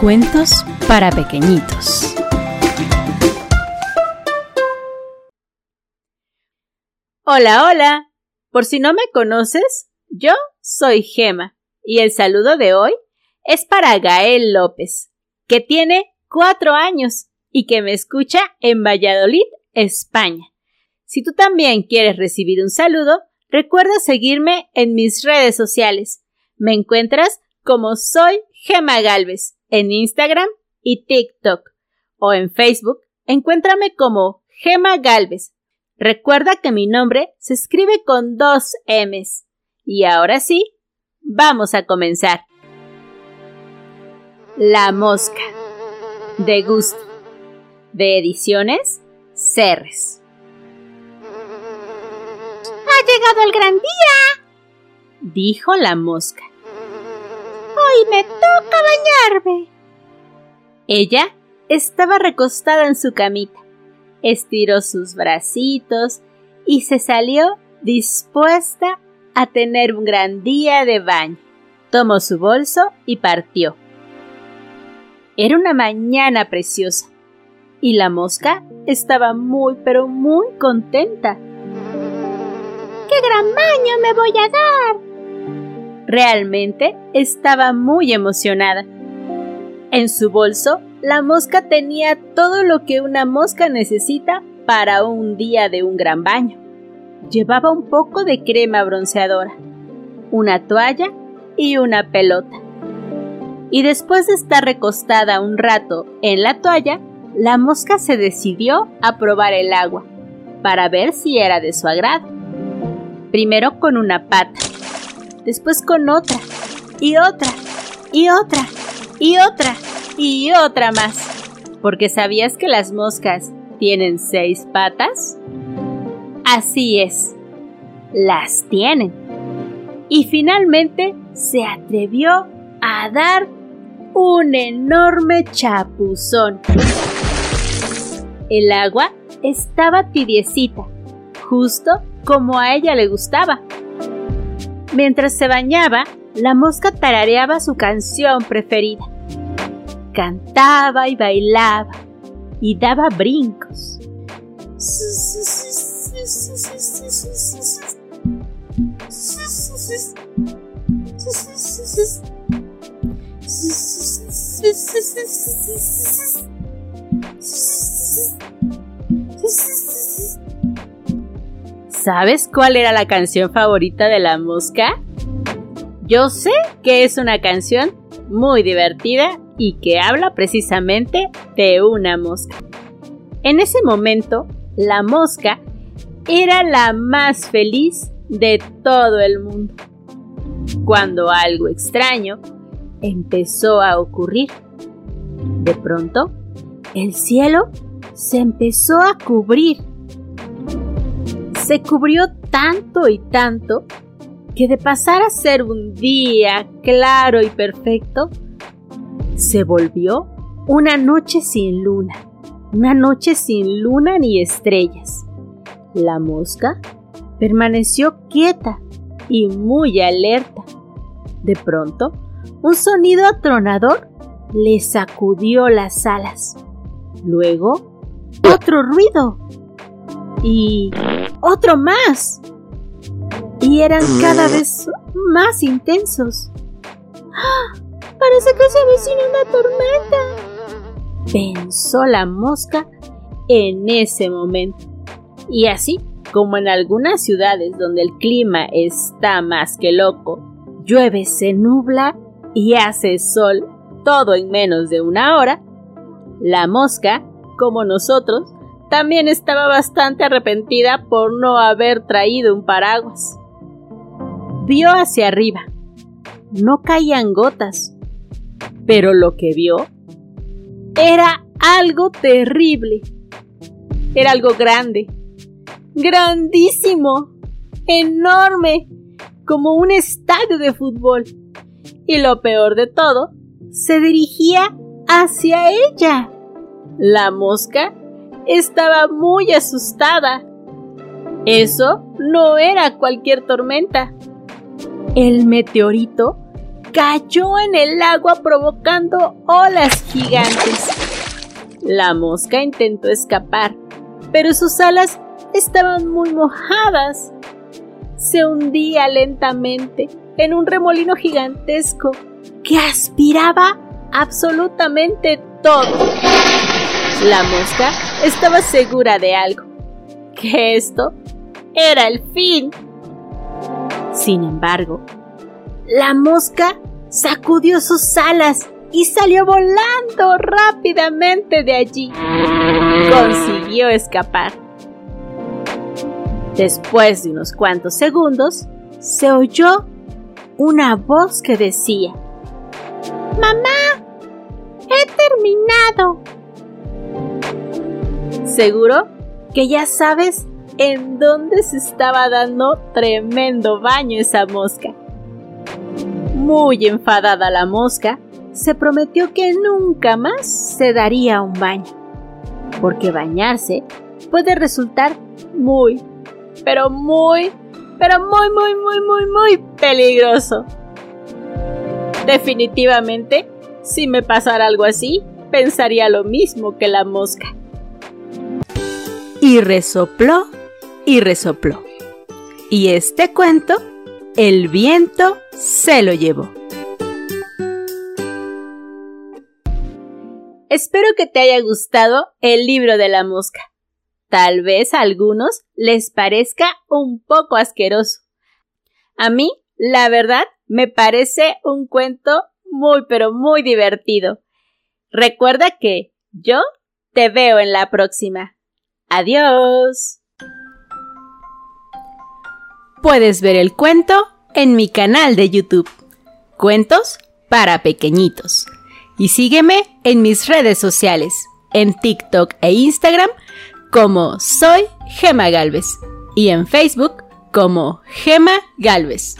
Cuentos para pequeñitos. Hola, hola. Por si no me conoces, yo soy Gema y el saludo de hoy es para Gael López, que tiene cuatro años y que me escucha en Valladolid, España. Si tú también quieres recibir un saludo, recuerda seguirme en mis redes sociales. Me encuentras como soy Gema Galvez en Instagram y TikTok o en Facebook. Encuéntrame como Gema Galvez. Recuerda que mi nombre se escribe con dos M's. Y ahora sí, vamos a comenzar. La mosca. De gusto. De ediciones Cerres. Ha llegado el gran día, dijo la mosca. Hoy me toca bañarme. Ella estaba recostada en su camita, estiró sus bracitos y se salió dispuesta a tener un gran día de baño. Tomó su bolso y partió. Era una mañana preciosa y la mosca estaba muy pero muy contenta. ¡Qué gran baño me voy a dar! Realmente estaba muy emocionada. En su bolso, la mosca tenía todo lo que una mosca necesita para un día de un gran baño. Llevaba un poco de crema bronceadora, una toalla y una pelota. Y después de estar recostada un rato en la toalla, la mosca se decidió a probar el agua para ver si era de su agrado. Primero con una pata, después con otra, y otra, y otra, y otra, y otra más. Porque sabías que las moscas tienen seis patas? Así es, las tienen. Y finalmente se atrevió a dar un enorme chapuzón. El agua estaba tibiecita, justo como a ella le gustaba. Mientras se bañaba, la mosca tarareaba su canción preferida. Cantaba y bailaba y daba brincos. ¿Sabes cuál era la canción favorita de la mosca? Yo sé que es una canción muy divertida y que habla precisamente de una mosca. En ese momento, la mosca era la más feliz de todo el mundo. Cuando algo extraño empezó a ocurrir. De pronto, el cielo se empezó a cubrir se cubrió tanto y tanto que de pasar a ser un día claro y perfecto, se volvió una noche sin luna, una noche sin luna ni estrellas. La mosca permaneció quieta y muy alerta. De pronto, un sonido atronador le sacudió las alas. Luego, otro ruido. Y otro más. Y eran cada vez más intensos. ¡Ah! Parece que se avecina una tormenta. Pensó la mosca en ese momento. Y así como en algunas ciudades donde el clima está más que loco, llueve, se nubla y hace sol todo en menos de una hora, la mosca, como nosotros, también estaba bastante arrepentida por no haber traído un paraguas. Vio hacia arriba. No caían gotas, pero lo que vio era algo terrible. Era algo grande, grandísimo, enorme, como un estadio de fútbol. Y lo peor de todo, se dirigía hacia ella. La mosca estaba muy asustada. Eso no era cualquier tormenta. El meteorito cayó en el agua provocando olas gigantes. La mosca intentó escapar, pero sus alas estaban muy mojadas. Se hundía lentamente en un remolino gigantesco que aspiraba absolutamente todo. La mosca estaba segura de algo, que esto era el fin. Sin embargo, la mosca sacudió sus alas y salió volando rápidamente de allí. Consiguió escapar. Después de unos cuantos segundos, se oyó una voz que decía, Mamá, he terminado. Seguro que ya sabes en dónde se estaba dando tremendo baño esa mosca. Muy enfadada la mosca, se prometió que nunca más se daría un baño, porque bañarse puede resultar muy, pero muy, pero muy, muy, muy, muy, muy peligroso. Definitivamente, si me pasara algo así, pensaría lo mismo que la mosca. Y resopló y resopló. Y este cuento, el viento se lo llevó. Espero que te haya gustado el libro de la mosca. Tal vez a algunos les parezca un poco asqueroso. A mí, la verdad, me parece un cuento muy pero muy divertido. Recuerda que yo te veo en la próxima. Adiós. Puedes ver el cuento en mi canal de YouTube. Cuentos para pequeñitos. Y sígueme en mis redes sociales, en TikTok e Instagram como Soy Gema Galvez y en Facebook como Gema Galvez.